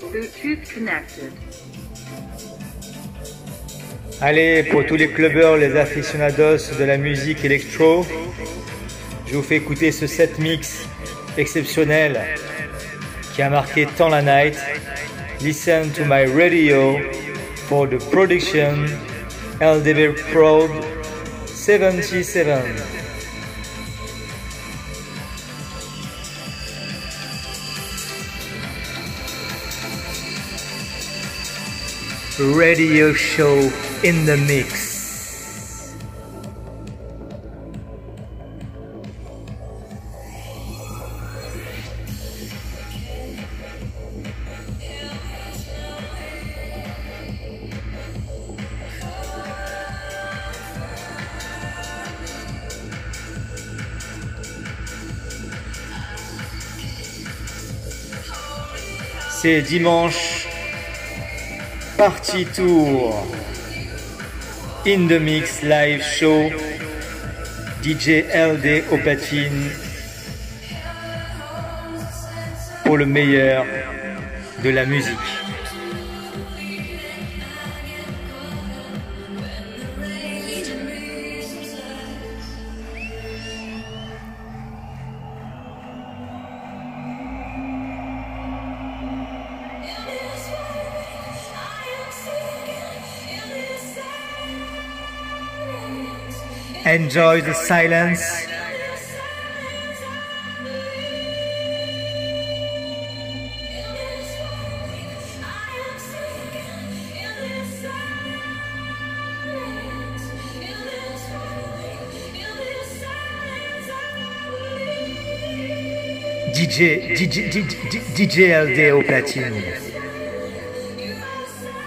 Bluetooth connected. Allez, pour tous les clubbers, les aficionados de la musique électro, je vous fais écouter ce set mix exceptionnel qui a marqué tant la night. Listen to my radio for the production LDB Pro 77. Radio show in the mix. C'est dimanche, party tour, in the mix live show, DJ LD au platine pour le meilleur de la musique. Enjoy the silence. DJ, DJ, DJ, DJ LD au platine.